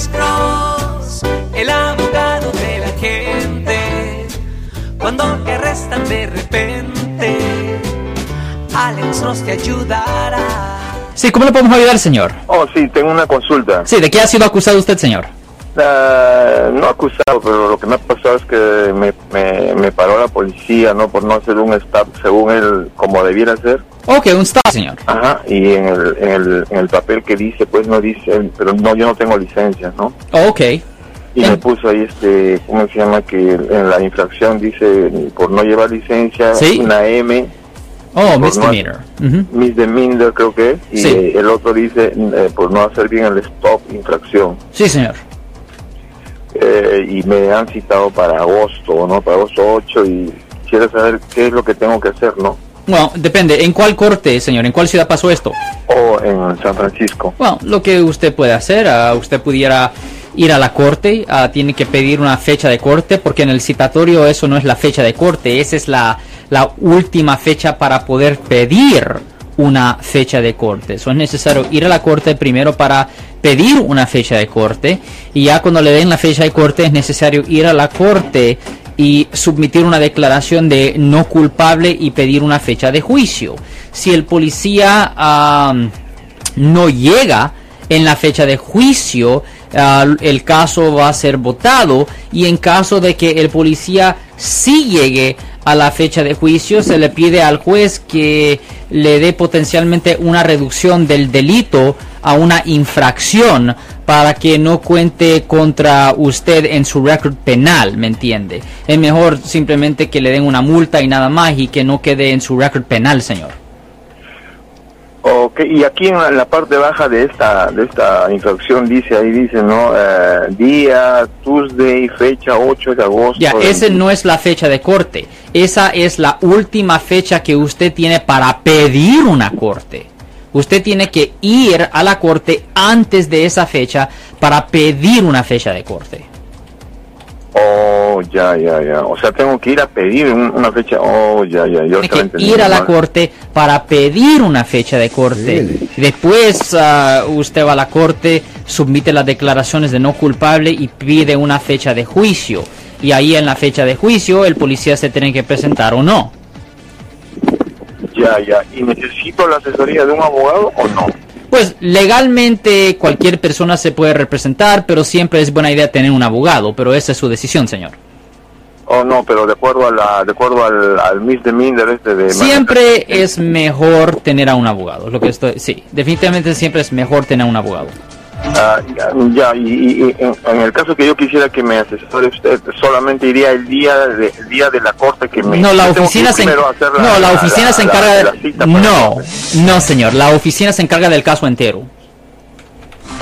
Alex Cross, el abogado de la gente. Cuando te arrestan de repente, Alex Cross te ayudará. Sí, ¿cómo le podemos ayudar, señor? Oh, sí, tengo una consulta. Sí, ¿de qué ha sido acusado usted, señor? Ah, no acusado, pero lo que me ha pasado es que me, me, me paró la policía, ¿no? Por no hacer un stop según él, como debiera ser. Ok, un stop, señor. Ajá, y en el, en el, en el papel que dice, pues no dice, pero no, yo no tengo licencia, ¿no? Ok. Y me puso ahí, este, ¿cómo se llama? Que en la infracción dice, por no llevar licencia, Sí. una M, Oh, misdemeanor. Ujú. misdemeanor creo que es, y Sí. el otro dice, eh, por no hacer bien el stop, infracción. Sí, señor. Eh, y me han citado para agosto, ¿no? Para agosto 8 y quisiera saber qué es lo que tengo que hacer, ¿no? Bueno, depende. ¿En cuál corte, señor? ¿En cuál ciudad pasó esto? O en San Francisco. Bueno, lo que usted puede hacer, ah, usted pudiera ir a la corte, ah, tiene que pedir una fecha de corte, porque en el citatorio eso no es la fecha de corte, esa es la, la última fecha para poder pedir una fecha de corte. Eso es necesario ir a la corte primero para pedir una fecha de corte y ya cuando le den la fecha de corte es necesario ir a la corte y submitir una declaración de no culpable y pedir una fecha de juicio. Si el policía no llega en la fecha de juicio, ah, el caso va a ser votado y en caso de que el policía sí llegue a la fecha de juicio, se le pide al juez que le dé potencialmente una reducción del delito a una infracción para que no cuente contra usted en su récord penal, ¿me entiende? Es mejor simplemente que le den una multa y nada más y que no quede en su récord penal, señor. Ok, y aquí en la, parte baja de esta de esta infracción dice, ahí dice, ¿no? Eh, día, Tuesday, fecha 8 de agosto. Ya, esa no es la fecha de corte. Esa es la última fecha que usted tiene para pedir una corte. Usted tiene que ir a la corte antes de esa fecha para pedir una fecha de corte. Oh, ya, ya, ya. O sea, tengo que ir a pedir un- una fecha. Oh, ya, ya. Yo Tiene que ir a la mal. corte para pedir una fecha de corte. Después ah, usted va a la corte, submite las declaraciones de no culpable y pide una fecha de juicio. Y ahí en la fecha de juicio el policía se tiene que presentar o no. Ya, ya. ¿Y necesito la asesoría de un abogado o no? Pues legalmente cualquier persona se puede representar, pero siempre es buena idea tener un abogado, pero esa es su decisión, señor. Oh, no, pero de acuerdo a la, de acuerdo al, al misdemeanor este de... Siempre es mejor tener a un abogado. Lo que estoy, sí, definitivamente siempre es mejor tener a un abogado. Ah, ya, ya, y, y- y en, en el caso que yo quisiera que me asesore usted, solamente iría el día de, el día de la corte que me... No, la oficina se, primero a hacer no, la oficina se la- encarga la- la de, la no, no, señor, la oficina se encarga del caso entero.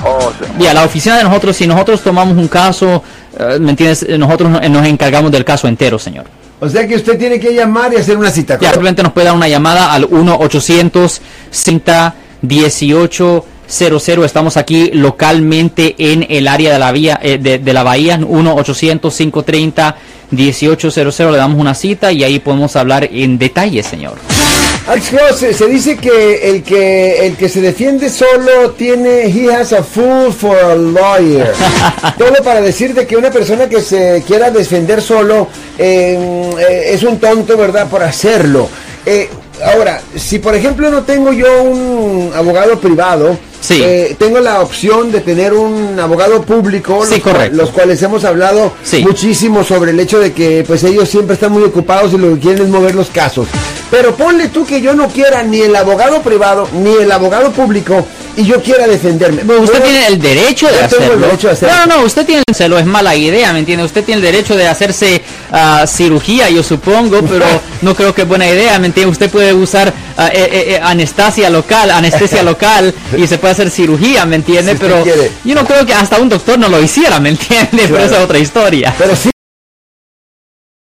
Oh, sí. Ya, la oficina de nosotros, si nosotros tomamos un caso, eh, ¿me entiendes? Nosotros no- nos encargamos del caso entero, señor. O sea que usted tiene que llamar y hacer una cita. Ya, simplemente nos puede dar una llamada al 1-800-50-1800. Estamos aquí localmente en el área de la, vía, eh, de, de la bahía. 1-800-530-1800. Le damos una cita y ahí podemos hablar en detalle, señor. Alex Cross, se, dice que el que el que se defiende solo tiene he has a fool for a lawyer. Todo para decirte que una persona que se quiera defender solo eh, eh, es un tonto, ¿verdad? Por hacerlo. Eh, ahora, si por ejemplo no tengo yo un abogado privado, Sí. eh, tengo la opción de tener un abogado público, Sí, los, correcto. los cuales hemos hablado Sí. muchísimo sobre el hecho de que pues ellos siempre están muy ocupados y lo que quieren es mover los casos. Pero ponle tú que yo no quiera ni el abogado privado ni el abogado público y yo quiera defenderme. Usted Bueno, tiene el derecho de el hacerlo. derecho de hacerlo. No, no, usted tiene el es mala idea, ¿me entiende? Usted tiene el derecho de hacerse ah, cirugía, yo supongo, pero no creo que es buena idea, ¿me entiende? Usted puede usar ah, eh, eh, anestesia local, anestesia local y se puede hacer cirugía, ¿me entiende? Si usted pero quiere. yo no creo que hasta un doctor no lo hiciera, ¿me entiende? Pero esa es otra historia. Pero sí,